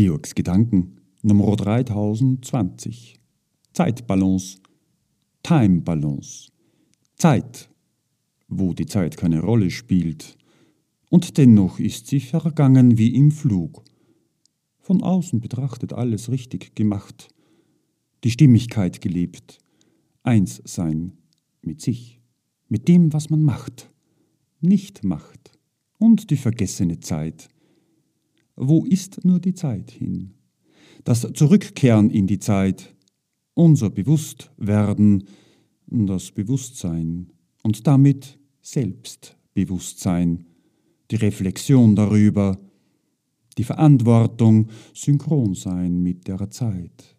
Georgs Gedanken. Nummer 3020 Zeitbalance. Time-Balance Zeit, wo die Zeit keine Rolle spielt, und dennoch ist sie vergangen wie im Flug. Von außen betrachtet alles richtig gemacht, die Stimmigkeit gelebt, eins sein mit sich, mit dem, was man macht, nicht macht, und die vergessene Zeit. Wo ist nur die Zeit hin? Das Zurückkehren in die Zeit, unser Bewusstwerden, das Bewusstsein und damit Selbstbewusstsein, die Reflexion darüber, die Verantwortung, synchron sein mit der Zeit,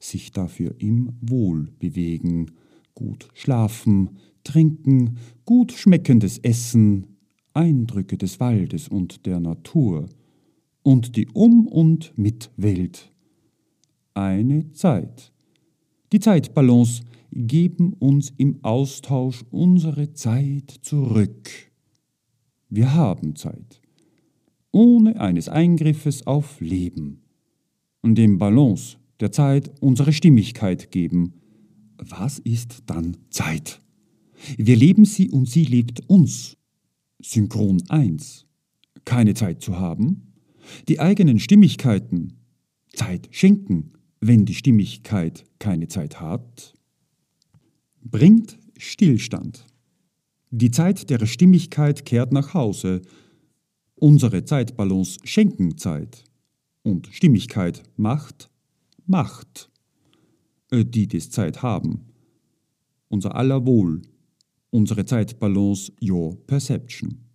sich dafür im Wohl bewegen, gut schlafen, trinken, gut schmeckendes Essen, Eindrücke des Waldes und der Natur und die Um- und Mitwelt. Eine Zeit. Die Zeitbalance geben uns im Austausch unsere Zeit zurück. Wir haben Zeit, ohne eines Eingriffes auf Leben und dem Balance der Zeit unsere Stimmigkeit geben. Was ist dann Zeit? Wir leben sie und sie lebt uns. Synchron 1. Keine Zeit zu haben. Die eigenen Stimmigkeiten. Zeit schenken, wenn die Stimmigkeit keine Zeit hat. Bringt Stillstand. Die Zeit der Stimmigkeit kehrt nach Hause. Unsere Zeitbalance schenken Zeit. Und Stimmigkeit macht Macht. Die das Zeit haben. Unser aller Wohl unsere Zeitbalance Your Perception.